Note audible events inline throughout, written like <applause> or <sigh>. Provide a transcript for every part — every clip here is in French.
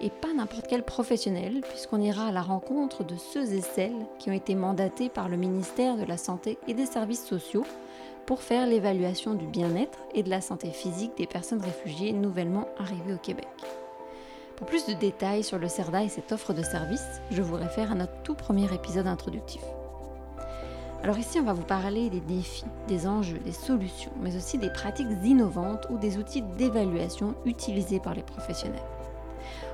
et pas n'importe quel professionnel, puisqu'on ira à la rencontre de ceux et celles qui ont été mandatés par le ministère de la Santé et des Services sociaux pour faire l'évaluation du bien-être et de la santé physique des personnes réfugiées nouvellement arrivées au Québec. Pour plus de détails sur le CERDA et cette offre de service, je vous réfère à notre tout premier épisode introductif. Alors ici, on va vous parler des défis, des enjeux, des solutions, mais aussi des pratiques innovantes ou des outils d'évaluation utilisés par les professionnels.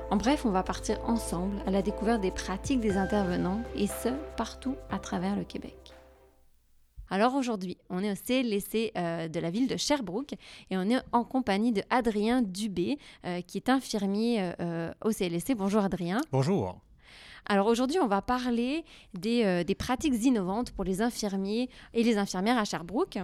En bref, on va partir ensemble à la découverte des pratiques des intervenants et ce, partout à travers le Québec. Alors aujourd'hui, on est au CLSC euh, de la ville de Sherbrooke et on est en compagnie de Adrien Dubé, euh, qui est infirmier euh, au CLSC. Bonjour Adrien. Bonjour. Alors aujourd'hui, on va parler euh, des, pratiques innovantes pour les infirmiers et les infirmières à Sherbrooke.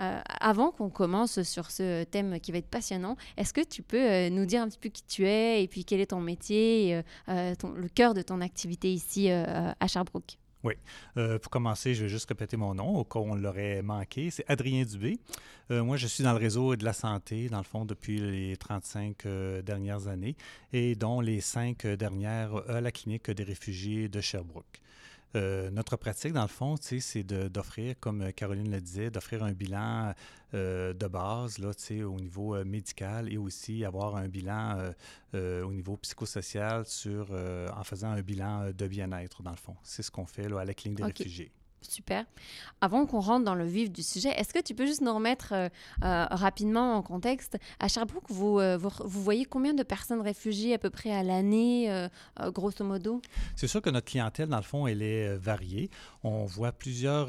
Euh, avant qu'on commence sur ce thème qui va être passionnant, est-ce que tu peux euh, nous dire un petit peu qui tu es et puis quel est ton métier, le cœur de ton activité ici à Sherbrooke? Oui. Euh, pour commencer, je vais juste répéter mon nom au cas où on l'aurait manqué. C'est Adrien Dubé. Euh, moi, je suis dans le réseau de la santé, dans le fond, depuis les 35 euh, dernières années, et dont les cinq dernières à la clinique des réfugiés de Sherbrooke. Euh, notre pratique, dans le fond, c'est d'offrir, comme Caroline le disait, d'offrir un bilan euh, de base là, au niveau euh, médical et aussi avoir un bilan au niveau psychosocial sur, en faisant un bilan de bien-être, dans le fond. C'est ce qu'on fait là, à la clinique des réfugiés. Super. Avant qu'on rentre dans le vif du sujet, est-ce que tu peux juste nous remettre euh, euh, rapidement en contexte À Sherbrooke, euh, vous, vous, voyez combien de personnes réfugiées à peu près à l'année, grosso modo? C'est sûr que notre clientèle, dans le fond, elle est variée. On voit plusieurs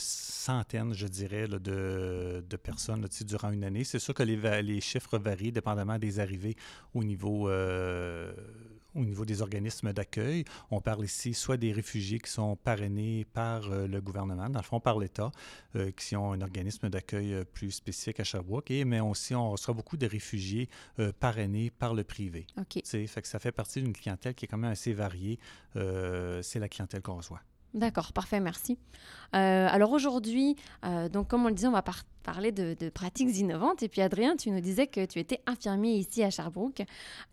centaines, je dirais, de, de, personnes durant une année. C'est sûr que les, les, chiffres varient dépendamment des arrivées au niveau au niveau des organismes d'accueil. On parle ici soit des réfugiés qui sont parrainés par euh, le gouvernement, dans le fond par l'État, euh, qui ont un organisme d'accueil euh, plus spécifique à Sherbrooke, et, mais aussi on reçoit beaucoup de réfugiés parrainés par le privé. OK. Fait que ça fait partie d'une clientèle qui est quand même assez variée. C'est la clientèle qu'on reçoit. D'accord, parfait, merci. Euh, alors aujourd'hui, euh, donc comme on le disait, on va parler de, pratiques innovantes. Et puis Adrien, tu nous disais que tu étais infirmier ici à Sherbrooke.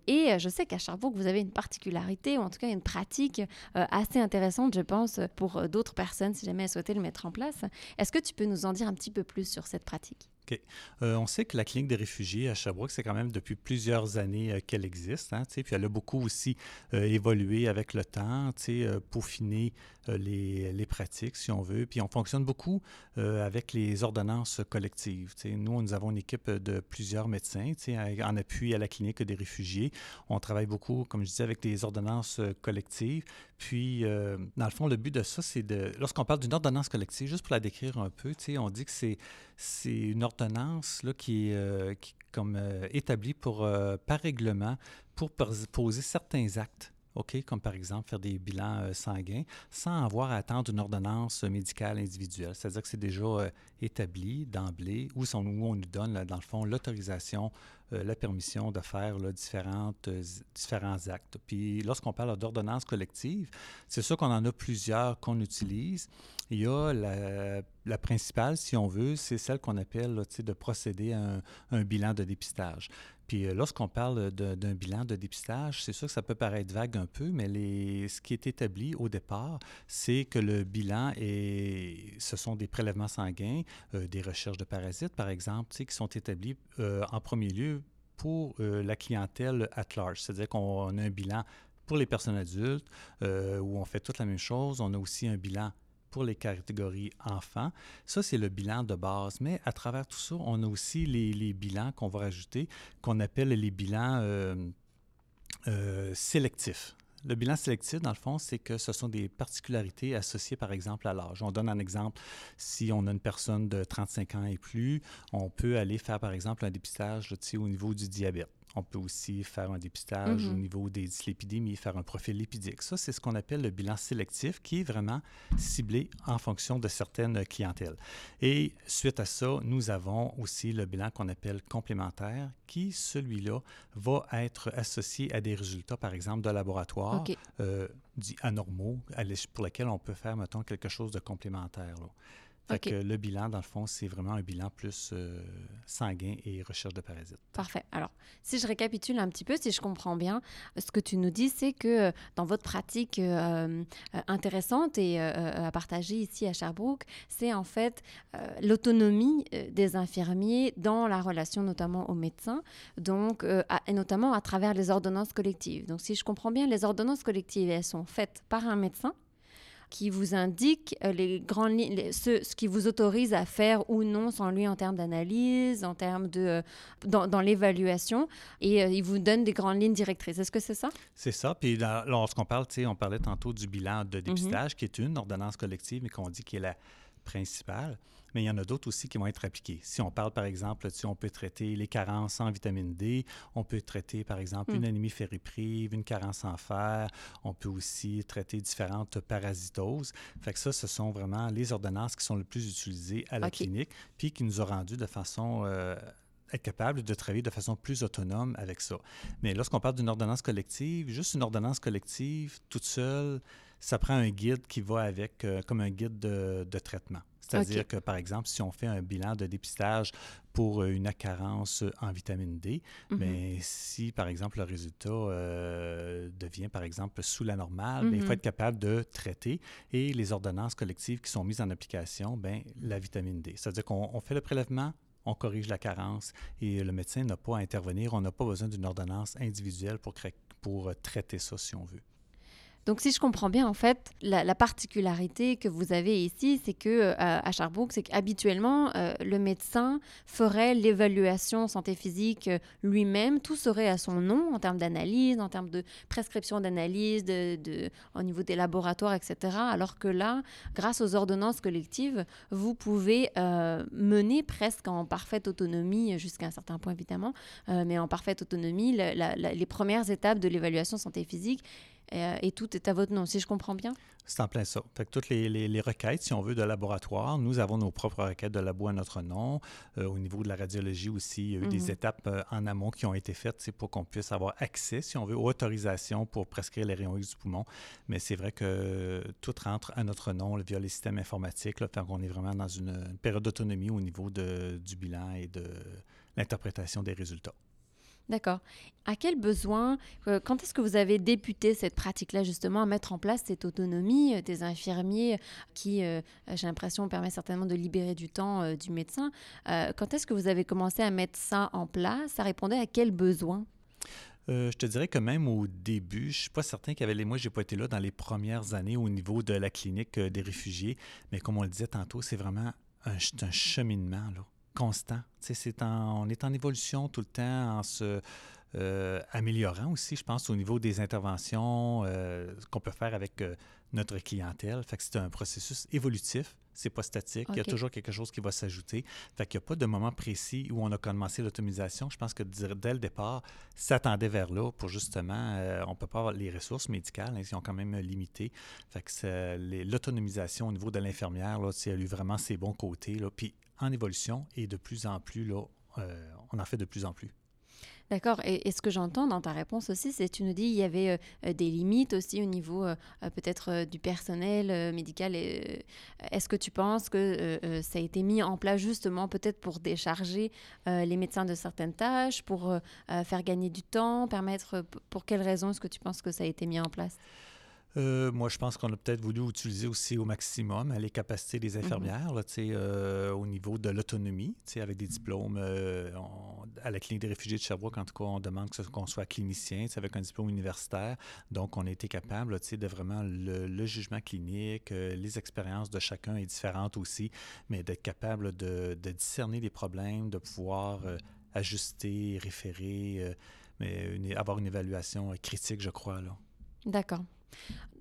Et euh, je sais qu'à Sherbrooke, vous avez une particularité, ou en tout cas une pratique assez intéressante, je pense, pour d'autres personnes, si jamais elles souhaitaient le mettre en place. Est-ce que tu peux nous en dire un petit peu plus sur cette pratique? Euh, on sait que la clinique des réfugiés à Sherbrooke, c'est quand même depuis plusieurs années euh, qu'elle existe. Hein, puis elle a beaucoup aussi euh, évolué avec le temps, peaufiner les, les, pratiques, si on veut. Puis on fonctionne beaucoup avec les ordonnances collectives. Nous, nous avons une équipe de plusieurs médecins en appui à la clinique des réfugiés. On travaille beaucoup, comme je disais, avec des ordonnances collectives. Puis, dans le fond, le but de ça, c'est de... Lorsqu'on parle d'une ordonnance collective, juste pour la décrire un peu, on dit que c'est une ordonnance là, qui est euh, comme euh, établie pour, euh, par règlement pour poser certains actes OK, comme par exemple faire des bilans sanguins, sans avoir à attendre une ordonnance médicale individuelle. C'est-à-dire que c'est déjà établi d'emblée, où, on nous donne, dans le fond, l'autorisation, la permission de faire différentes, différents actes. Puis lorsqu'on parle d'ordonnance collective, c'est sûr qu'on en a plusieurs qu'on utilise. Il y a la principale, si on veut, c'est celle qu'on appelle de procéder à un, bilan de dépistage. Puis euh, lorsqu'on parle d'un bilan de dépistage, c'est sûr que ça peut paraître vague un peu, mais ce qui est établi au départ, c'est que le bilan, est, ce sont des prélèvements sanguins, euh, des recherches de parasites, par exemple, qui sont établis euh, en premier lieu pour la clientèle at large. C'est-à-dire qu'on a un bilan pour les personnes adultes, où on fait toute la même chose. On a aussi un bilan pour les catégories enfants. Ça, c'est le bilan de base. Mais à travers tout ça, on a aussi les, bilans qu'on va rajouter, qu'on appelle les bilans euh, euh, sélectifs. Le bilan sélectif, dans le fond, c'est que ce sont des particularités associées, par exemple, à l'âge. On donne un exemple, si on a une personne de 35 ans et plus, on peut aller faire, par exemple, un dépistage au niveau du diabète On peut aussi faire un dépistage au Mhm. niveau des dyslipidémies, faire un profil lipidique. Ça, c'est ce qu'on appelle le bilan sélectif qui est vraiment ciblé en fonction de certaines clientèles. Et suite à ça, nous avons aussi le bilan qu'on appelle complémentaire qui, celui-là, va être associé à des résultats, par exemple, de laboratoire euh, dits anormaux pour lesquels on peut faire, mettons, quelque chose de complémentaire. là. Fait que le bilan, dans le fond, c'est vraiment un bilan plus euh, sanguin et recherche de parasites. Parfait. Alors, si je récapitule un petit peu, si je comprends bien, ce que tu nous dis, c'est que euh, dans votre pratique euh, intéressante et euh, à partager ici à Sherbrooke, c'est en fait l'autonomie des infirmiers dans la relation notamment aux médecins, donc, à- et notamment à travers les ordonnances collectives. Donc, si je comprends bien, les ordonnances collectives, elles sont faites par un médecin qui vous indique euh, les grandes lignes, les- ce, ce qui vous autorise à faire ou non sans lui en termes d'analyse, en termes de euh, dans, dans l'évaluation, et euh, il vous donne des grandes lignes directrices. Est-ce que c'est ça? C'est ça. Puis lorsqu'on parle, tu sais, on parlait tantôt du bilan de dépistage, qui est une ordonnance collective, mais qu'on dit qui est la principale. Mais il y en a d'autres aussi qui vont être appliquées. Si on parle, par exemple, on peut traiter les carences en vitamine D, on peut traiter, par exemple, Mm. une anémie ferriprive, une carence en fer, on peut aussi traiter différentes parasitoses. Fait que ça, ce sont vraiment les ordonnances qui sont le plus utilisées à la clinique, puis qui nous ont rendu de façon... euh, être capable de travailler de façon plus autonome avec ça. Mais lorsqu'on parle d'une ordonnance collective, juste une ordonnance collective toute seule, ça prend un guide qui va avec, euh, comme un guide de, de traitement. C'est-à-dire que, par exemple, si on fait un bilan de dépistage pour euh, une carence en vitamine D, Mhm. si, par exemple, le résultat euh, devient, par exemple, sous la normale, bien, il faut Mhm. être capable de traiter. Et les ordonnances collectives qui sont mises en application, bien, la vitamine D. C'est-à-dire qu'on on fait le prélèvement, on corrige la carence et le médecin n'a pas à intervenir. On n'a pas besoin d'une ordonnance individuelle pour, traiter ça, si on veut. Donc, si je comprends bien, en fait, la, la particularité que vous avez ici, c'est que euh, à Sherbrooke, c'est qu'habituellement, euh, le médecin ferait l'évaluation santé physique euh, lui-même. Tout serait à son nom en termes d'analyse, en termes de prescription d'analyse, de, au niveau des laboratoires, etc. Alors que là, grâce aux ordonnances collectives, vous pouvez euh, mener presque en parfaite autonomie, jusqu'à un certain point évidemment, mais en parfaite autonomie, les premières étapes de l'évaluation santé physique euh, et tout est à votre nom, si je comprends bien? C'est en plein ça. Fait que toutes les, les- les requêtes, si on veut, de laboratoire, nous avons nos propres requêtes de labo à notre nom. Euh, au niveau de la radiologie aussi, il y a eu Mhm. des étapes euh, en amont qui ont été faites pour qu'on puisse avoir accès, si on veut, aux autorisations pour prescrire les rayons X du poumon. Mais c'est vrai que tout rentre à notre nom via les systèmes informatiques. Là, fait qu'on est vraiment dans une, une période d'autonomie au niveau de- du bilan et de l'interprétation des résultats. D'accord. À quel besoin, euh, quand est-ce que vous avez débuté cette pratique-là, justement, à mettre en place cette autonomie euh, des infirmiers qui, euh, j'ai l'impression, permet certainement de libérer du temps du médecin Quand est-ce que vous avez commencé à mettre ça en place? Ça répondait à quel besoin? Je te dirais que même au début, je suis pas certain qu'il y avait les. Moi, j'ai pas été là dans les premières années au niveau de la clinique des réfugiés, mais comme on le disait tantôt, c'est vraiment un, un cheminement là, constant. En- on est en évolution tout le temps, en se euh, améliorant aussi, je pense, au niveau des interventions euh, qu'on peut faire avec euh, notre clientèle. Fait que c'est un processus évolutif. C'est pas statique. Il y a toujours quelque chose qui va s'ajouter. Fait qu'il n'y a pas de moment précis où on a commencé l'automatisation. Je pense que dès le départ, s'attendait vers là pour justement, on peut pas avoir les ressources médicales, hein, ils sont quand même limitées. Fait que l'autonomisation au niveau de l'infirmière, là, elle a eu vraiment ses bons côtés. Là, puis en évolution et de plus en plus, là, euh, on en fait de plus en plus. D'accord. Et, ce que j'entends dans ta réponse aussi, c'est que tu nous dis il y avait euh, des limites aussi au niveau euh, peut-être du personnel médical. Est-ce que tu penses que ça a été mis en place justement peut-être pour décharger les médecins de certaines tâches, pour faire gagner du temps, permettre... Pour quelles raisons est-ce que tu penses que ça a été mis en place? Euh, moi, je pense qu'on a peut-être voulu utiliser aussi au maximum euh, les capacités des infirmières, tu sais, euh, au niveau de l'autonomie, avec des diplômes. euh, on- à la clinique des réfugiés de Sherbrooke, en tout cas, on demande qu'on soit clinicien, avec un diplôme universitaire. Donc, on a été capable, là, de vraiment le, le jugement clinique, les expériences de chacun est différente aussi, mais d'être capable de, de discerner les problèmes, de pouvoir ajuster, référer, mais une- avoir une évaluation critique, je crois, là. D'accord.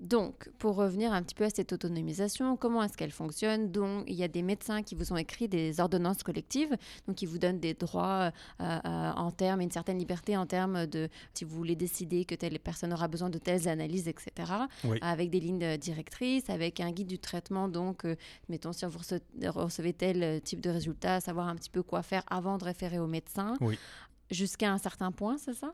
Donc, pour revenir un petit peu à cette autonomisation, comment est-ce qu'elle fonctionne? Donc, il y a des médecins qui vous ont écrit des ordonnances collectives, donc qui vous donnent des droits euh, euh, en termes, une certaine liberté en termes de si vous voulez décider que telle personne aura besoin de telles analyses, etc. Avec des lignes directrices, avec un guide du traitement. Donc, euh, mettons, si vous recevez tel type de résultat, savoir un petit peu quoi faire avant de référer au médecin. Jusqu'à un certain point, c'est ça?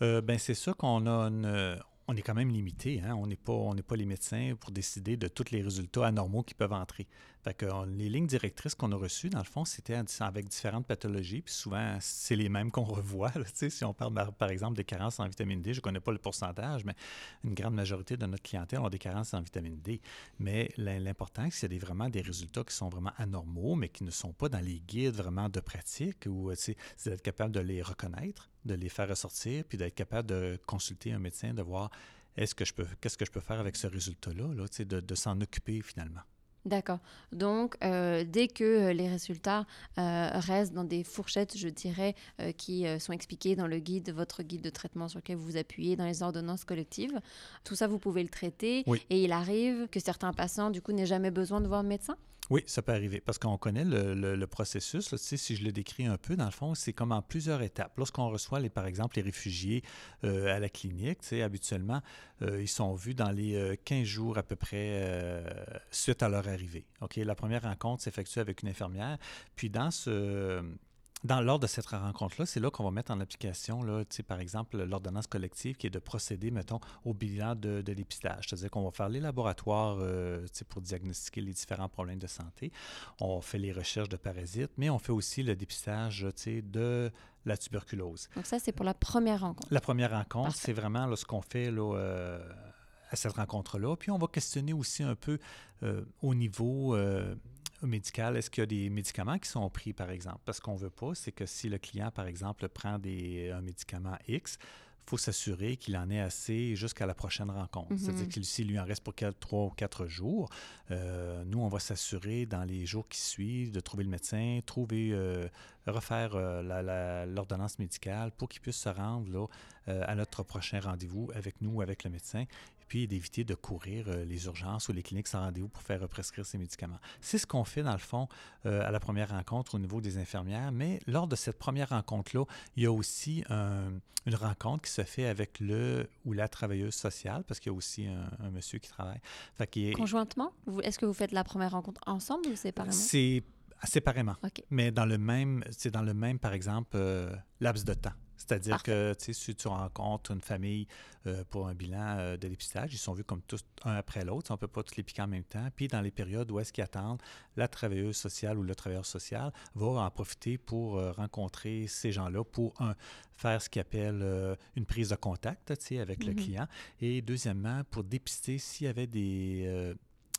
ben c'est ça qu'on a une, on est quand même limité. Hein? On n'est pas, pas les médecins pour décider de tous les résultats anormaux qui peuvent entrer. Les lignes directrices qu'on a reçues, dans le fond, c'était avec différentes pathologies. Puis souvent, c'est les mêmes qu'on <laughs> revoit. si on parle, par exemple, des carences en vitamine D, je ne connais pas le pourcentage, mais une grande majorité de notre clientèle ont des carences en vitamine D. Mais l'important, c'est a vraiment des résultats qui sont vraiment anormaux, mais qui ne sont pas dans les guides vraiment de pratique, ou c'est d'être capable de les reconnaître de les faire ressortir, puis d'être capable de consulter un médecin, de voir est-ce que je peux, qu'est-ce que je peux faire avec ce résultat-là, là, de, de s'en occuper finalement. D'accord. Donc, euh, dès que euh, les résultats euh, restent dans des fourchettes, je dirais, qui sont expliquées dans le guide, votre guide de traitement sur lequel vous vous appuyez, dans les ordonnances collectives, tout ça, vous pouvez le traiter. Et il arrive que certains patients, du coup, n'aient jamais besoin de voir un médecin? Oui, ça peut arriver parce qu'on connaît le, processus. si je le décris un peu, dans le fond, c'est comme en plusieurs étapes. Lorsqu'on reçoit, les, par exemple, les réfugiés euh, à la clinique, habituellement, euh, ils sont vus dans les 15 euh, jours à peu près suite à leur arrivée. La première rencontre s'effectue avec une infirmière. Puis dans ce, dans l'ordre de cette rencontre-là, c'est là, qu'on va mettre en application, là, par exemple, l'ordonnance collective qui est de procéder, mettons, au bilan de, de l'épistage. C'est-à-dire qu'on va faire les laboratoires euh, pour diagnostiquer les différents problèmes de santé. On fait les recherches de parasites, mais on fait aussi le dépistage de la tuberculose. Donc ça, c'est pour la première rencontre. La première rencontre, c'est vraiment ce qu'on fait là, euh, à cette rencontre-là. Puis on va questionner aussi un peu euh, au niveau médical, est-ce qu'il y a des médicaments qui sont pris, par exemple? Parce qu'on ne veut pas, c'est que si le client, par exemple, prend des, un médicament X, il faut s'assurer qu'il en ait assez jusqu'à la prochaine rencontre. Mm-hmm. C'est-à-dire que s'il lui en reste pour trois ou quatre jours, euh, nous, on va s'assurer dans les jours qui suivent de trouver le médecin, trouver, euh, refaire euh, l'ordonnance médicale pour qu'il puisse se rendre là, à notre prochain rendez-vous avec nous ou avec le médecin puis d'éviter de courir euh, les urgences ou les cliniques sans rendez-vous pour faire prescrire ces médicaments. C'est ce qu'on fait, dans le fond, euh, à la première rencontre au niveau des infirmières, mais lors de cette première rencontre-là, il y a aussi une rencontre qui se fait avec le ou la travailleuse sociale, parce qu'il y a aussi un, monsieur qui travaille. Conjointement? Est-ce que vous faites la première rencontre ensemble ou séparément? C'est séparément. Mais dans le même, c'est dans le même, par exemple, euh, laps de temps. C'est-à-dire que si tu rencontres une famille euh, pour un bilan euh, de dépistage, ils sont vus comme tous un après l'autre. On ne peut pas tous les piquer en même temps. Puis dans les périodes où est-ce qu'ils attendent, la travailleuse sociale ou le travailleur social va en profiter pour euh, rencontrer ces gens-là pour, un, faire ce qu'ils appelle une prise de contact avec le mm-hmm. client. Et deuxièmement, pour dépister s'il y avait des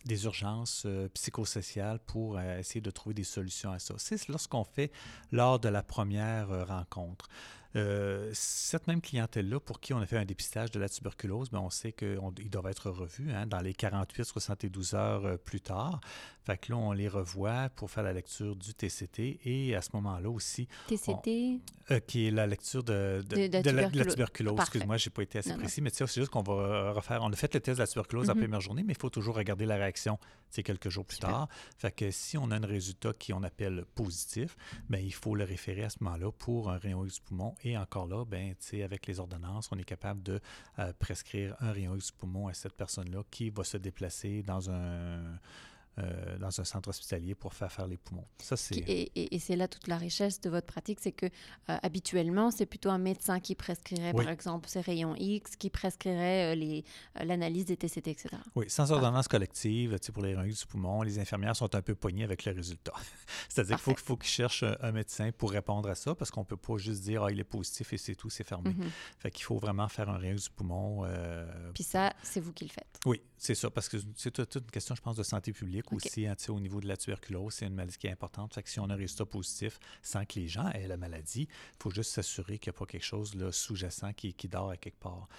des urgences psychosociales pour essayer de trouver des solutions à ça. C'est lorsqu'on fait lors de la première rencontre. Euh, cette même clientèle-là, pour qui on a fait un dépistage de la tuberculose, bien, on sait qu'ils doivent être revus hein, dans les 48-72 heures euh, plus tard. Fait que là, on les revoit pour faire la lecture du TCT et à ce moment-là aussi. TCT euh, Qui est la lecture de, de, la, tuberculose. Excuse-moi, je n'ai pas été assez précis, mais c'est juste qu'on va refaire. On a fait le test de la tuberculose la mm-hmm. première journée, mais il faut toujours regarder la réaction quelques jours plus tard. Fait que si on a un résultat qui on appelle positif, bien, il faut le référer à ce moment-là pour un rayon X du poumon. Et encore là, ben, avec les ordonnances, on est capable de euh, prescrire un rayon X du poumon à cette personne-là qui va se déplacer dans un euh, dans un centre hospitalier pour faire faire les poumons. Ça, c'est... Et, et, c'est là toute la richesse de votre pratique, c'est que euh, habituellement, c'est plutôt un médecin qui prescrirait, par exemple, ces rayons X, qui prescrirait euh, les, l'analyse des TCT, etc. Oui, sans ordonnance collective, pour les rayons X du poumon, les infirmières sont un peu poignées avec le résultat. <laughs> C'est-à-dire qu'il faut, qu'il faut qu'ils cherchent un médecin pour répondre à ça, parce qu'on ne peut pas juste dire, ah, il est positif et c'est tout, c'est fermé. Mm-hmm. Fait qu'il faut vraiment faire un rayon du poumon. Puis ça, c'est vous qui le faites. Oui, c'est ça, parce que c'est toute une question, je pense, de santé publique aussi, hein, au niveau de la tuberculose, c'est une maladie qui est importante. Fait que si on a un résultat positif sans que les gens aient la maladie, il faut juste s'assurer qu'il n'y a pas quelque chose sous-jacent qui, qui dort à quelque part.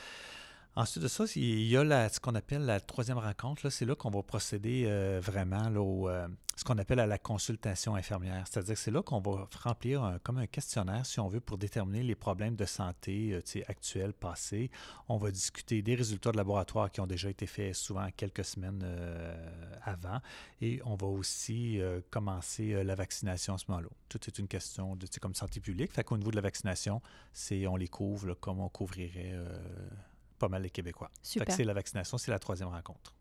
Ensuite de ça, il y a ce qu'on appelle la troisième rencontre. C'est là, qu'on va procéder euh, vraiment euh, ce qu'on appelle à la consultation infirmière. C'est-à-dire que c'est là qu'on va remplir comme un questionnaire, si on veut, pour déterminer les problèmes de santé euh, actuels, passés. On va discuter des résultats de laboratoire qui ont déjà été faits souvent quelques semaines avant. Et on va aussi commencer la vaccination à ce moment-là. Tout est une question de santé publique. Fait qu'au niveau de la vaccination, c'est on les couvre comme on couvrirait pas mal les Québécois. C'est la vaccination, c'est la troisième rencontre.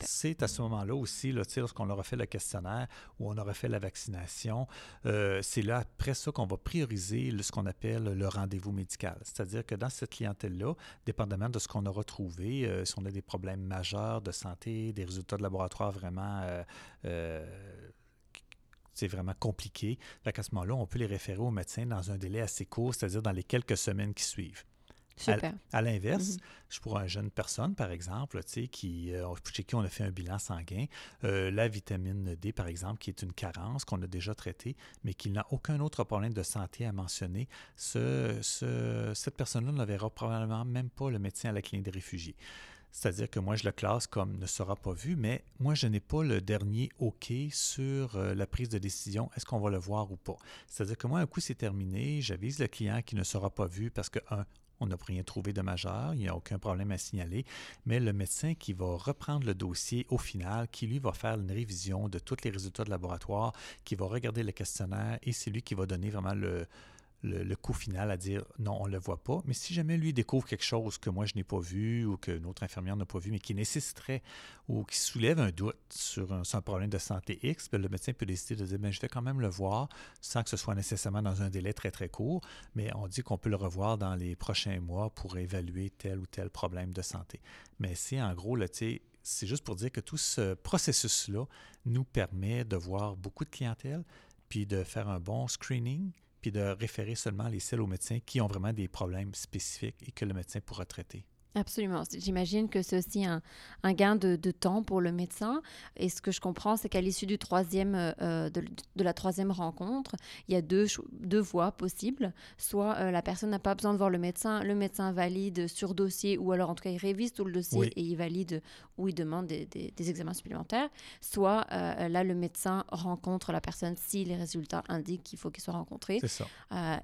C'est à ce moment-là aussi, là, lorsqu'on aura fait le questionnaire ou on aura fait la vaccination, euh, c'est là après ça qu'on va prioriser ce qu'on appelle le rendez-vous médical. C'est-à-dire que dans cette clientèle-là, dépendamment de ce qu'on aura trouvé, euh, si on a des problèmes majeurs de santé, des résultats de laboratoire vraiment euh, c'est vraiment compliqué. à ce moment-là, on peut les référer au médecin dans un délai assez court, c'est-à-dire dans les quelques semaines qui suivent. Super. À, l'inverse, mhm. je pourrais une jeune personne, par exemple, qui, euh, chez qui on a fait un bilan sanguin, euh, la vitamine D, par exemple, qui est une carence qu'on a déjà traitée, mais qui n'a aucun autre problème de santé à mentionner, ce, cette personne-là ne verra probablement même pas le médecin à la clinique des réfugiés. C'est-à-dire que moi, je le classe comme ne sera pas vu, mais moi, je n'ai pas le dernier OK sur euh, la prise de décision. Est-ce qu'on va le voir ou pas? C'est-à-dire que moi, un coup, c'est terminé. J'avise le client qui ne sera pas vu parce que, un, on n'a rien trouvé de majeur, il n'y a aucun problème à signaler, mais le médecin qui va reprendre le dossier au final, qui lui va faire une révision de tous les résultats de laboratoire, qui va regarder le questionnaire et c'est lui qui va donner vraiment le, le, coup final à dire non, on ne le voit pas. Mais si jamais lui découvre quelque chose que moi je n'ai pas vu ou que notre infirmière n'a pas vu, mais qui nécessiterait ou qui soulève un doute sur un, problème de santé X, ben, le médecin peut décider de dire ben, je vais quand même le voir sans que ce soit nécessairement dans un délai très très court, mais on dit qu'on peut le revoir dans les prochains mois pour évaluer tel ou tel problème de santé. Mais c'est en gros, c'est juste pour dire que tout ce processus-là nous permet de voir beaucoup de clientèle, puis de faire un bon screening, de référer seulement les seuls aux médecins qui ont vraiment des problèmes spécifiques et que le médecin pourra traiter. Absolument. J'imagine que c'est aussi un, un gain de, de, temps pour le médecin. Et ce que je comprends, c'est qu'à l'issue du troisième, euh, de, de, la troisième rencontre, il y a deux, deux voies possibles. Soit euh, la personne n'a pas besoin de voir le médecin, le médecin valide sur dossier, ou alors en tout cas il révise tout le dossier et il valide ou il demande des, des, examens supplémentaires. Soit euh, là, le médecin rencontre la personne si les résultats indiquent qu'il faut qu'il soit rencontré. C'est ça.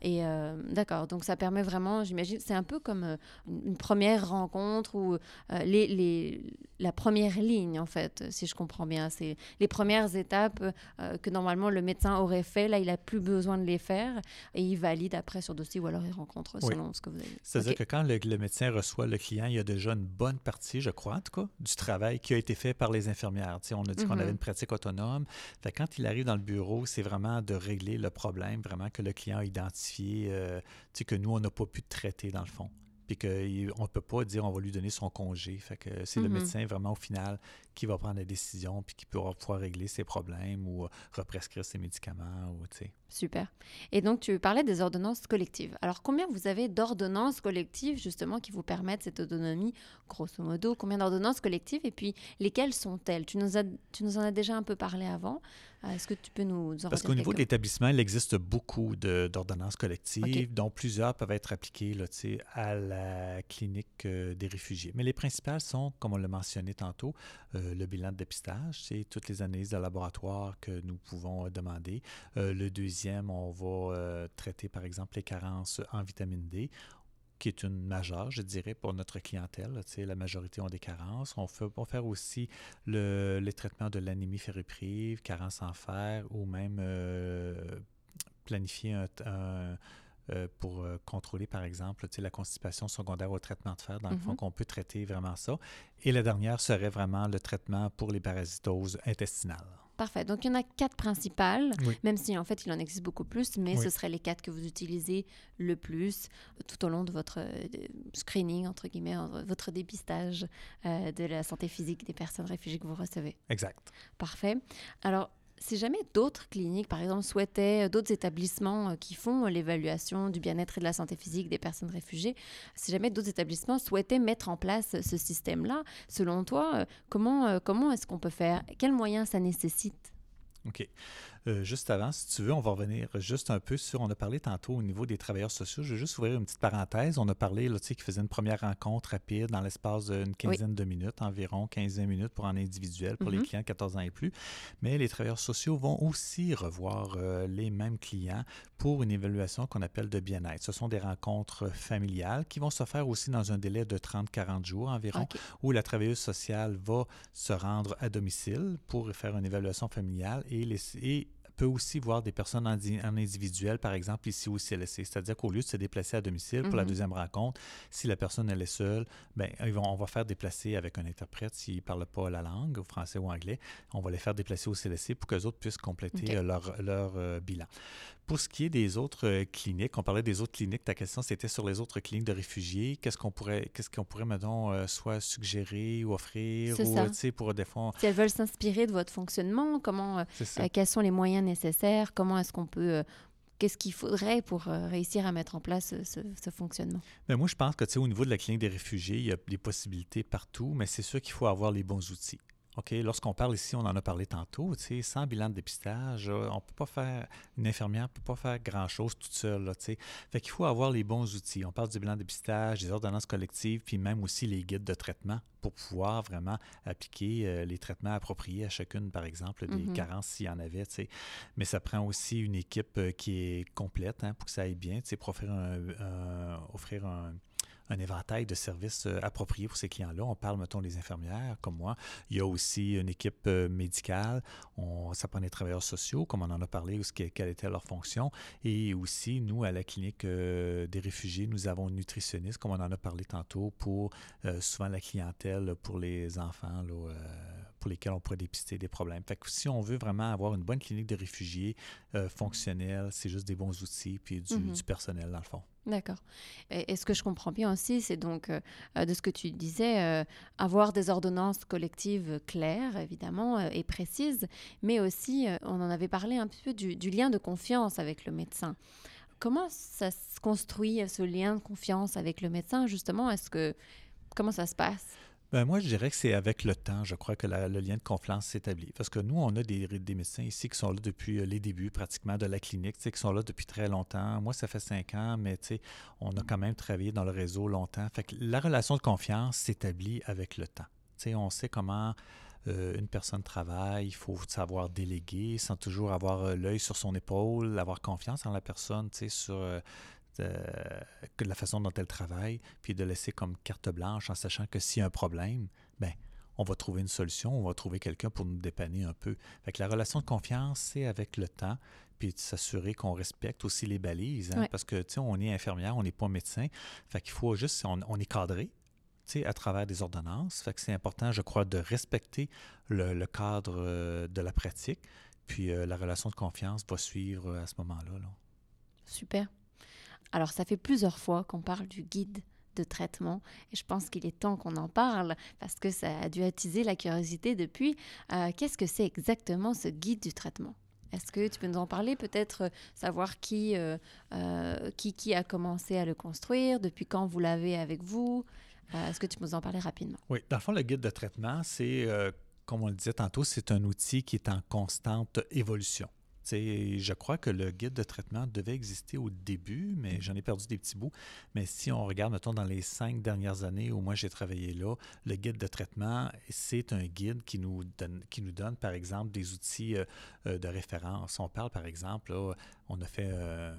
et d'accord. Donc ça permet vraiment, j'imagine, c'est un peu comme une première rencontre rencontre ou euh, les, les, la première ligne, en fait, si je comprends bien. C'est les premières étapes euh, que normalement le médecin aurait fait. Là, il n'a plus besoin de les faire et il valide après sur dossier ou alors il rencontre selon ce que vous avez dit. C'est-à-dire que quand le, médecin reçoit le client, il y a déjà une bonne partie, je crois, en tout cas, du travail qui a été fait par les infirmières. on a dit qu'on avait mhm. une pratique autonome. Fait, quand il arrive dans le bureau, c'est vraiment de régler le problème, vraiment que le client a identifié, euh, que nous, on n'a pas pu traiter dans le fond puis qu'on ne peut pas dire on va lui donner son congé. Fait que c'est le mm-hmm. médecin vraiment au final qui va prendre la décision puis qui pourra pouvoir régler ses problèmes ou represcrire ses médicaments. Ou, Super. Et donc, tu parlais des ordonnances collectives. Alors, combien vous avez d'ordonnances collectives, justement, qui vous permettent cette autonomie, grosso modo? Combien d'ordonnances collectives Et puis, lesquelles sont-elles? Tu nous, as, tu nous en as déjà un peu parlé avant. Euh, est-ce que tu peux nous en Parce qu'au niveau de l'établissement, il existe beaucoup d'ordonnances collectives, dont plusieurs peuvent être appliquées là, à la clinique euh, des réfugiés. Mais les principales sont, comme on l'a mentionné tantôt, euh, le bilan de dépistage, c'est toutes les analyses de laboratoire que nous pouvons demander. le deuxième, on va euh, traiter par exemple les carences en vitamine D qui est une majeure, je dirais, pour notre clientèle. la majorité ont des carences. On peut faire aussi le, les traitements de l'anémie ferriprive, carence en fer, ou même euh, planifier un, euh, pour contrôler, par exemple, la constipation secondaire au traitement de fer, dans le fond, mm-hmm. qu'on peut traiter vraiment ça. Et la dernière serait vraiment le traitement pour les parasitoses intestinales. Parfait. Donc, il y en a quatre principales, même si en fait, il en existe beaucoup plus, mais ce seraient les quatre que vous utilisez le plus tout au long de votre euh, screening, entre guillemets, votre dépistage euh, de la santé physique des personnes réfugiées que vous recevez. Exact. Parfait. Alors, si jamais d'autres cliniques, par exemple, souhaitaient, euh, d'autres établissements euh, qui font euh, l'évaluation du bien-être et de la santé physique des personnes réfugiées, si jamais d'autres établissements souhaitaient mettre en place ce système-là, selon toi, comment, comment est-ce qu'on peut faire? Quels moyens ça nécessite? OK. Euh, juste avant, si tu veux, on va revenir juste un peu sur, on a parlé tantôt au niveau des travailleurs sociaux. Je vais juste ouvrir une petite parenthèse. On a parlé, là, tu sais, qu'ils faisaient une première rencontre rapide dans l'espace d'une quinzaine de minutes, environ 15 minutes pour un individuel, pour les mm-hmm. clients 14 ans et plus. Mais les travailleurs sociaux vont aussi revoir euh, les mêmes clients pour une évaluation qu'on appelle de bien-être. Ce sont des rencontres familiales qui vont se faire aussi dans un délai de 30-40 jours environ, où la travailleuse sociale va se rendre à domicile pour faire une évaluation familiale et, laisser, peut aussi voir des personnes en, individuel, par exemple ici au CLSC. C'est-à-dire qu'au lieu de se déplacer à domicile pour la mhm. deuxième rencontre, si la personne elle est seule, ben, on va faire déplacer avec un interprète s'ils ne parlent pas la langue, français ou anglais. On va les faire déplacer au CLSC pour que les autres puissent compléter leur, leur euh, bilan. Pour ce qui est des autres euh, cliniques, on parlait des autres cliniques. Ta question, c'était sur les autres cliniques de réfugiés. Qu'est-ce qu'on pourrait, qu'est-ce qu'on pourrait, mettons, euh, soit suggérer ou offrir ou, ça. pour des fonds. Si elles veulent s'inspirer de votre fonctionnement, comment, euh, quels sont les moyens nécessaires, comment est-ce qu'on peut qu'est-ce qu'il faudrait pour réussir à mettre en place ce, fonctionnement? Bien, moi, je pense que au niveau de la clinique des réfugiés, il y a des possibilités partout, mais c'est sûr qu'il faut avoir les bons outils. OK, lorsqu'on parle ici, on en a parlé tantôt, tu sais, sans bilan de dépistage, euh, on peut pas faire, une infirmière ne peut pas faire grand-chose toute seule, tu sais. Fait qu'il faut avoir les bons outils. On parle du bilan de dépistage, des ordonnances collectives, puis même aussi les guides de traitement pour pouvoir vraiment appliquer euh, les traitements appropriés à chacune, par exemple, des mm-hmm. carences s'il y en avait, tu sais. Mais ça prend aussi une équipe euh, qui est complète hein, pour que ça aille bien, tu sais, pour offrir offrir un un éventail de services euh, appropriés pour ces clients-là. On parle, mettons, des infirmières comme moi. Il y a aussi une équipe euh, médicale. On, ça prend des travailleurs sociaux, comme on en a parlé, quelle était leur fonction. Et aussi, nous, à la clinique euh, des réfugiés, nous avons une nutritionniste, comme on en a parlé tantôt, pour souvent la clientèle pour les enfants. Là, pour lesquels on pourrait dépister des problèmes. Fait que si on veut vraiment avoir une bonne clinique de réfugiés fonctionnelle, c'est juste des bons outils puis du, du personnel dans le fond. D'accord. Et, ce que je comprends bien aussi, c'est donc euh, euh, de ce que tu disais, euh, avoir des ordonnances collectives claires, évidemment, et précises, mais aussi, on en avait parlé un peu du, du, lien de confiance avec le médecin. Comment ça se construit, ce lien de confiance avec le médecin, justement? Est-ce que comment ça se passe? Ben moi, je dirais que c'est avec le temps, je crois que le lien de confiance s'établit. Parce que nous, on a des, médecins ici qui sont là depuis euh, les débuts pratiquement de la clinique, qui sont là depuis très longtemps. Moi, ça fait cinq ans, mais on a quand même travaillé dans le réseau longtemps. Fait que la relation de confiance s'établit avec le temps. on sait comment euh, une personne travaille, il faut savoir déléguer sans toujours avoir euh, l'œil sur son épaule, avoir confiance en la personne, sur que la façon dont elle travaille, puis de laisser comme carte blanche en sachant que s'il y a un problème, ben on va trouver une solution, on va trouver quelqu'un pour nous dépanner un peu. Fait que la relation de confiance, c'est avec le temps, puis de s'assurer qu'on respecte aussi les balises, hein, parce que, tu sais, on est infirmière, on n'est pas médecin, fait qu'il faut juste, on, est cadré, tu sais, à travers des ordonnances, fait que c'est important, je crois, de respecter le, cadre euh, de la pratique, puis euh, la relation de confiance va suivre à ce moment-là. Là. Super. Alors ça fait plusieurs fois qu'on parle du guide de traitement et je pense qu'il est temps qu'on en parle parce que ça a dû attiser la curiosité depuis. Euh, qu'est-ce que c'est exactement ce guide du traitement? Est-ce que tu peux nous en parler, peut-être euh, savoir qui, euh, qui, qui, a commencé à le construire, depuis quand vous l'avez avec vous? Est-ce que tu peux nous en parler rapidement? Oui, dans le fond, le guide de traitement, c'est, comme on le disait tantôt, c'est un outil qui est en constante évolution je crois que le guide de traitement devait exister au début, mais j'en ai perdu des petits bouts. Mais si on regarde, mettons, dans les cinq dernières années où moi j'ai travaillé là, le guide de traitement, c'est un guide qui nous donne, qui nous donne, par exemple, des outils euh, euh, de référence. On parle, par exemple, on a fait euh,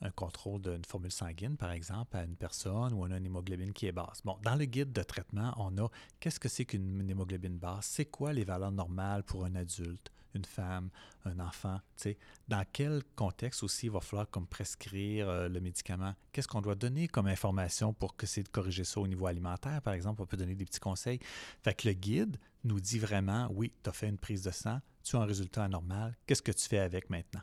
un contrôle d'une formule sanguine, par exemple, à une personne où on a une hémoglobine qui est basse. Bon, dans le guide de traitement, on a qu'est-ce que c'est qu'une hémoglobine basse? C'est quoi les valeurs normales pour un adulte? Une femme, un enfant, dans quel contexte aussi il va falloir comme prescrire euh, le médicament? Qu'est-ce qu'on doit donner comme information pour que c'est de corriger ça au niveau alimentaire, par exemple? On peut donner des petits conseils. Fait que le guide nous dit vraiment, oui, tu as fait une prise de sang, tu as un résultat anormal, qu'est-ce que tu fais avec maintenant?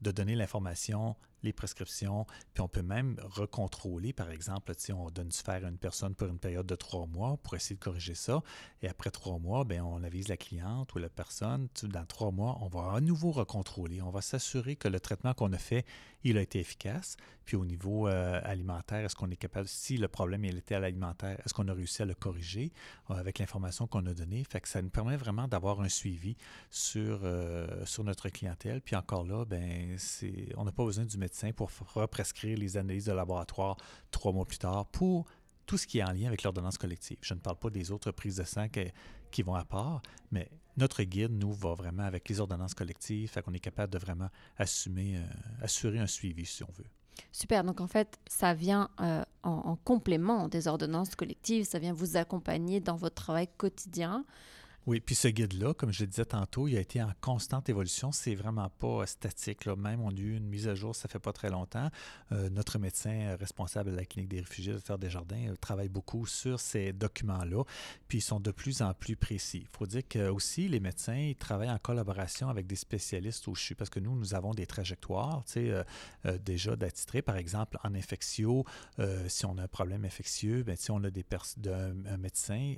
de donner l'information les prescriptions, puis on peut même recontrôler, par exemple, on donne du fer à une personne pour une période de trois mois pour essayer de corriger ça, et après trois mois, bien, on avise la cliente ou la personne, dans trois mois, on va à nouveau recontrôler, on va s'assurer que le traitement qu'on a fait, il a été efficace, puis au niveau euh, alimentaire, est-ce qu'on est capable, si le problème était à l'alimentaire, est-ce qu'on a réussi à le corriger euh, avec l'information qu'on a donnée, fait que ça nous permet vraiment d'avoir un suivi sur, euh, sur notre clientèle, puis encore là, ben, on n'a pas besoin du médecin pour represcrire les analyses de laboratoire trois mois plus tard pour tout ce qui est en lien avec l'ordonnance collective. Je ne parle pas des autres prises de sang qui vont à part, mais notre guide, nous, va vraiment avec les ordonnances collectives, fait qu'on est capable de vraiment assumer, euh, assurer un suivi, si on veut. Super. Donc, en fait, ça vient euh, en, en, complément des ordonnances collectives. Ça vient vous accompagner dans votre travail quotidien. Oui, puis ce guide-là, comme je le disais tantôt, il a été en constante évolution. C'est vraiment pas statique. Là. Même, on a eu une mise à jour, ça fait pas très longtemps. Euh, notre médecin responsable de la clinique des réfugiés, Dr Desjardins, euh, travaille beaucoup sur ces documents-là. Puis ils sont de plus en plus précis. Il faut dire que aussi les médecins ils travaillent en collaboration avec des spécialistes au CHU parce que nous, nous avons des trajectoires, tu sais, euh, déjà d'attitrés. Par exemple, en infectio, si on a un problème infectieux, bien, si on a des un, médecin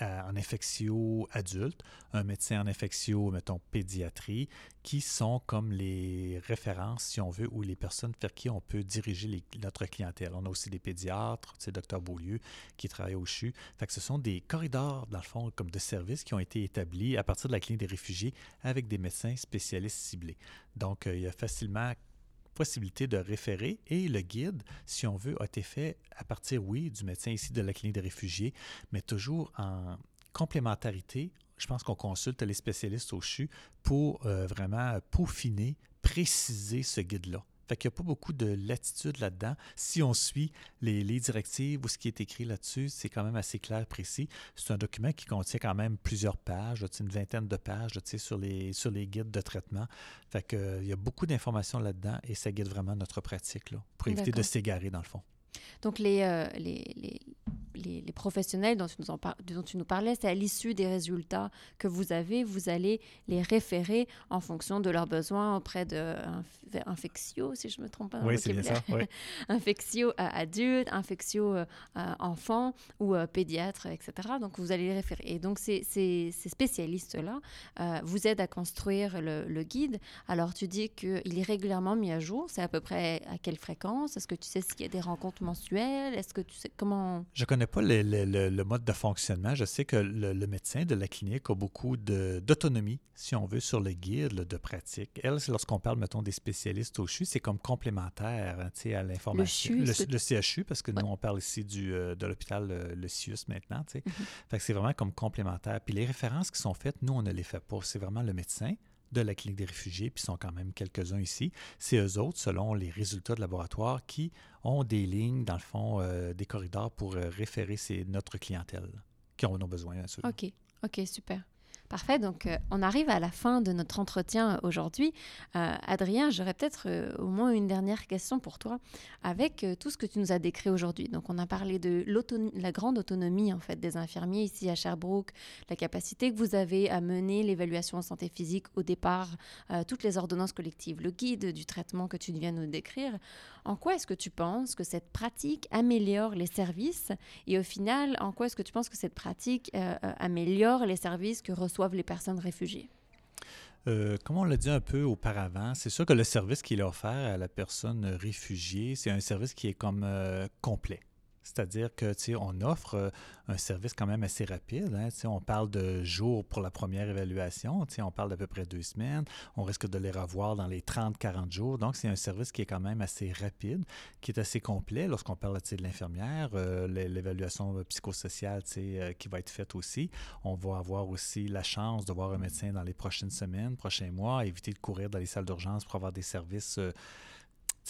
en infectio adulte, un médecin en infectio, mettons, pédiatrie, qui sont comme les références, si on veut, ou les personnes vers qui on peut diriger notre clientèle. On a aussi des pédiatres, c'est Dr Beaulieu qui travaille au CHU. Fait que ce sont des corridors, dans le fond, comme de services qui ont été établis à partir de la clinique des réfugiés avec des médecins spécialistes ciblés. Donc, euh, il y a facilement possibilité de référer et le guide, si on veut, a été fait à partir, oui, du médecin ici de la clinique des réfugiés, mais toujours en complémentarité. Je pense qu'on consulte les spécialistes au CHU pour euh, vraiment peaufiner, préciser ce guide-là. Fait qu'il n'y a pas beaucoup de latitude là-dedans. Si on suit les, directives ou ce qui est écrit là-dessus, c'est quand même assez clair, précis. C'est un document qui contient quand même plusieurs pages, une vingtaine de pages sur les, sur les guides de traitement. Fait qu'il y a beaucoup d'informations là-dedans et ça guide vraiment notre pratique là, pour éviter de s'égarer dans le fond. Donc les, euh, les, les, professionnels dont tu nous, dont tu nous parlais, c'est à l'issue des résultats que vous avez, vous allez les référer en fonction de leurs besoins auprès de infectio, si je ne me trompe pas. Oui, c'est bien ça. Oui. infectio adultes, infectio euh, enfants ou euh, pédiatres, etc. Donc vous allez les référer. Et donc ces, ces, spécialistes-là euh, vous aident à construire le, le guide. Alors tu dis qu'il est régulièrement mis à jour. C'est à peu près à quelle fréquence? Est-ce que tu sais s'il y a des rencontres mensuelles? Est-ce que tu sais comment Je connais pas le, mode de fonctionnement. Je sais que le, médecin de la clinique a beaucoup d'autonomie, si on veut, sur le guide de pratique. Elle, lorsqu'on parle, mettons, des spécialistes au CHU, c'est comme complémentaire hein, à l'information. Le, CHU, parce que nous, on parle ici du, euh, de l'hôpital, le, CIUS maintenant. Mm c'est vraiment comme complémentaire. Puis les références qui sont faites, nous, on ne les fait pas. C'est vraiment le médecin de la clinique des réfugiés, puis sont quand même quelques-uns ici. C'est eux autres, selon les résultats de laboratoire, qui ont des lignes, dans le fond, euh, des corridors pour euh, référer c'est notre clientèle qui en ont besoin. OK, OK, super. Parfait. Donc, euh, on arrive à la fin de notre entretien aujourd'hui. Euh, Adrien, j'aurais peut-être euh, au moins une dernière question pour toi. Avec tout ce que tu nous as décrit aujourd'hui, donc on a parlé de la grande autonomie en fait des infirmiers ici à Sherbrooke, la capacité que vous avez à mener l'évaluation en santé physique au départ, toutes les ordonnances collectives, le guide du traitement que tu viens de nous décrire. En quoi est-ce que tu penses que cette pratique améliore les services? Et au final, en quoi est-ce que tu penses que cette pratique améliore les services que les personnes réfugiées? Euh, comme on l'a dit un peu auparavant, c'est sûr que le service qui est offert à la personne réfugiée, c'est un service qui est comme euh, complet. C'est-à-dire que on offre euh, un service quand même assez rapide. Hein, on parle de jours pour la première évaluation. On parle d'à peu près deux semaines. On risque de les revoir dans les 30-40 jours. Donc, c'est un service qui est quand même assez rapide, qui est assez complet lorsqu'on parle de l'infirmière, euh, l'évaluation psychosociale euh, qui va être faite aussi. On va avoir aussi la chance de voir un médecin dans les prochaines semaines, prochains mois, éviter de courir dans les salles d'urgence pour avoir des services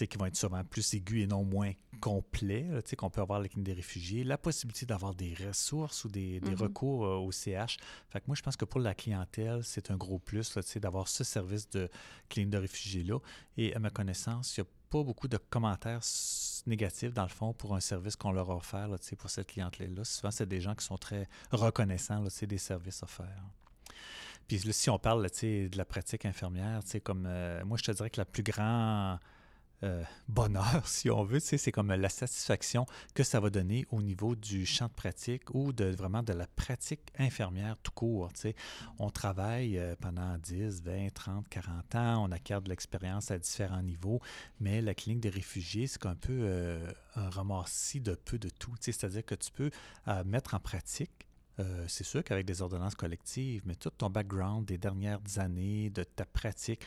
qui vont être souvent plus aigus et non moins complets, qu'on peut avoir avec des réfugiés, la possibilité d'avoir des ressources ou des, mm-hmm. recours euh, au CH. Fait que moi, je pense que pour la clientèle, c'est un gros plus d'avoir ce service de clinique de réfugiés-là. Et à ma connaissance, il n'y a pas beaucoup de commentaires négatifs, dans le fond, pour un service qu'on leur a offert là, pour cette clientèle-là. Souvent, c'est des gens qui sont très reconnaissants là, des services offerts. Puis si on parle de la pratique infirmière, comme euh, moi, je te dirais que la plus grande euh, bonheur, <laughs> si on veut. C'est comme la satisfaction que ça va donner au niveau du champ de pratique ou de vraiment de la pratique infirmière tout court. On travaille euh, pendant 10, 20, 30, 40 ans, on acquiert de l'expérience à différents niveaux, mais la clinique des réfugiés, c'est un peu euh, un ramassis de peu de tout. C'est-à-dire que tu peux mettre en pratique c'est sûr qu'avec des ordonnances collectives, mais tout ton background des dernières années, de ta pratique,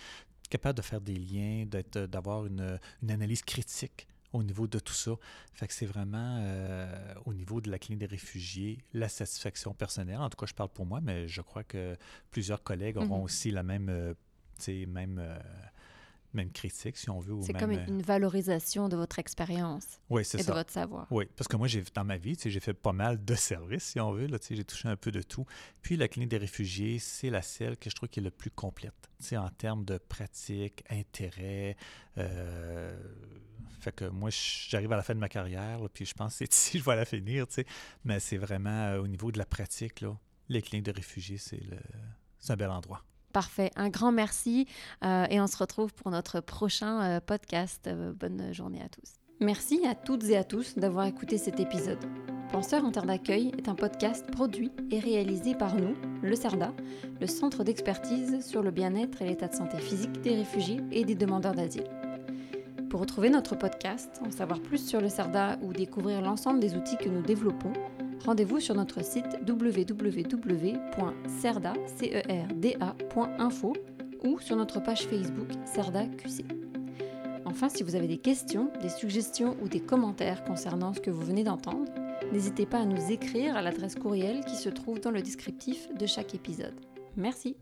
capable de faire des liens, euh, d'avoir une, une, analyse critique au niveau de tout ça. Fait que c'est vraiment euh, au niveau de la clinique des réfugiés, la satisfaction personnelle. En tout cas, je parle pour moi, mais je crois que plusieurs collègues auront mm-hmm. aussi la même, euh, même même critique, si on veut. C'est comme euh, une, valorisation de votre expérience oui, et de votre savoir. Oui, parce que moi, j'ai dans ma vie, j'ai fait pas mal de services, si on veut. J'ai touché un peu de tout. Puis la clinique des réfugiés, c'est la celle que je trouve qui est le plus complète, en termes de pratique, intérêt. Euh, fait que moi, j'arrive à la fin de ma carrière, puis je pense que c'est <laughs> ici que je vais la finir, mais c'est vraiment euh, au niveau de la pratique, là, les cliniques de réfugiés, c'est un bel endroit. Parfait. Un grand merci euh, et on se retrouve pour notre prochain euh, podcast. Euh, bonne journée à tous. Merci à toutes et à tous d'avoir écouté cet épisode. Penseur en terre d'accueil est un podcast produit et réalisé par nous, le CERDA, le Centre d'expertise sur le bien-être et l'état de santé physique des réfugiés et des demandeurs d'asile. Pour retrouver notre podcast, en savoir plus sur le CERDA ou découvrir l'ensemble des outils que nous développons, rendez-vous sur notre site www.cerda.info ou sur notre page Facebook Cerda QC. Enfin, si vous avez des questions, des suggestions ou des commentaires concernant ce que vous venez d'entendre, n'hésitez pas à nous écrire à l'adresse courriel qui se trouve dans le descriptif de chaque épisode. Merci.